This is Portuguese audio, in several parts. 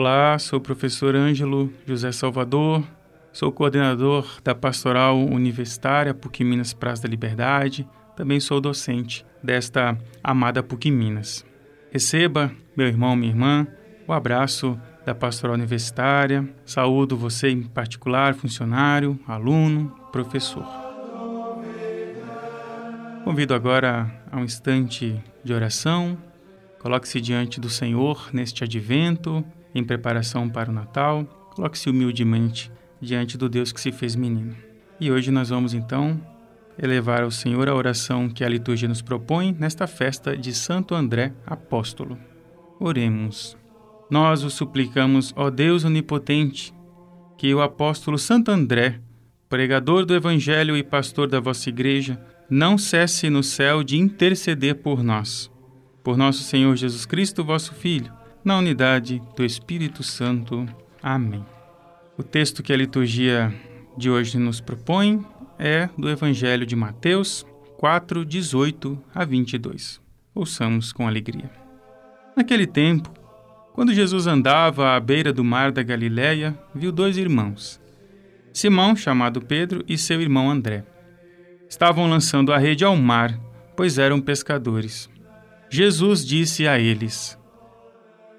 Olá, sou o professor Ângelo José Salvador, sou coordenador da Pastoral Universitária PUC Minas Praça da Liberdade, também sou docente desta amada PUC Minas. Receba, meu irmão, minha irmã, o abraço da Pastoral Universitária, saúdo você em particular, funcionário, aluno, professor. Convido agora a um instante de oração. Coloque-se diante do Senhor neste advento, em preparação para o Natal. Coloque-se humildemente diante do Deus que se fez menino. E hoje nós vamos então elevar ao Senhor a oração que a liturgia nos propõe nesta festa de Santo André Apóstolo. Oremos. Nós o suplicamos, ó Deus onipotente, que o apóstolo Santo André, pregador do Evangelho e pastor da vossa igreja, não cesse no céu de interceder por nós. Por nosso Senhor Jesus Cristo, vosso Filho, na unidade do Espírito Santo. Amém. O texto que a liturgia de hoje nos propõe é do Evangelho de Mateus 4, 18 a 22. Ouçamos com alegria. Naquele tempo, quando Jesus andava à beira do mar da Galiléia, viu dois irmãos, Simão, chamado Pedro, e seu irmão André estavam lançando a rede ao mar, pois eram pescadores. Jesus disse a eles: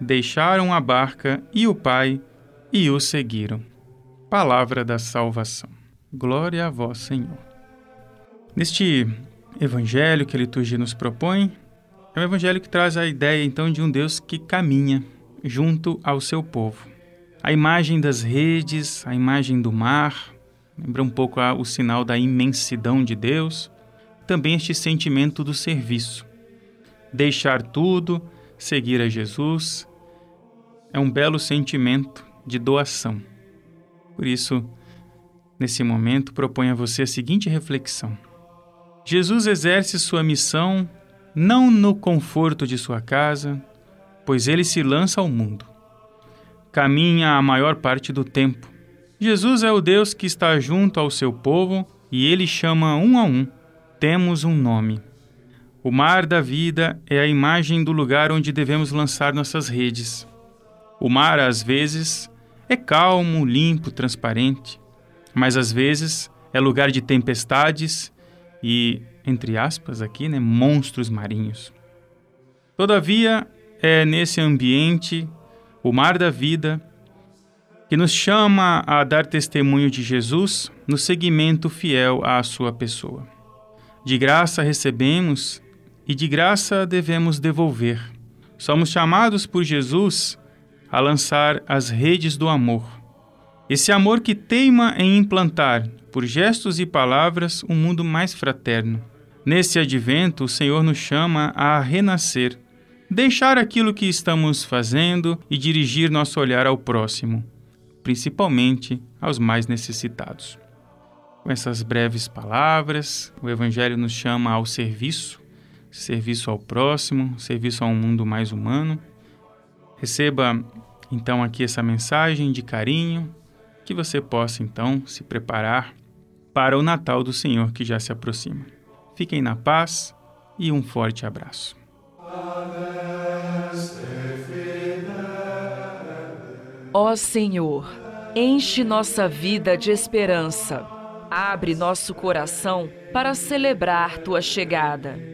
deixaram a barca e o pai e o seguiram. Palavra da salvação. Glória a vós, Senhor. Neste evangelho que a liturgia nos propõe, é um evangelho que traz a ideia então de um Deus que caminha junto ao seu povo. A imagem das redes, a imagem do mar, lembra um pouco o sinal da imensidão de Deus também este sentimento do serviço. Deixar tudo, seguir a Jesus, é um belo sentimento de doação. Por isso, nesse momento, proponho a você a seguinte reflexão: Jesus exerce sua missão não no conforto de sua casa, pois ele se lança ao mundo. Caminha a maior parte do tempo. Jesus é o Deus que está junto ao seu povo e ele chama um a um temos um nome. O mar da vida é a imagem do lugar onde devemos lançar nossas redes. O mar, às vezes, é calmo, limpo, transparente, mas às vezes é lugar de tempestades e, entre aspas, aqui, né, monstros marinhos. Todavia, é nesse ambiente, o mar da vida, que nos chama a dar testemunho de Jesus no seguimento fiel à sua pessoa. De graça recebemos e de graça devemos devolver. Somos chamados por Jesus a lançar as redes do amor. Esse amor que teima em implantar, por gestos e palavras, um mundo mais fraterno. Nesse advento, o Senhor nos chama a renascer, deixar aquilo que estamos fazendo e dirigir nosso olhar ao próximo, principalmente aos mais necessitados. Com essas breves palavras, o Evangelho nos chama ao serviço, serviço ao próximo, serviço a um mundo mais humano. Receba então aqui essa mensagem de carinho, que você possa então se preparar para o Natal do Senhor que já se aproxima. Fiquem na paz e um forte abraço. Ó Senhor, enche nossa vida de esperança Abre nosso coração para celebrar tua chegada.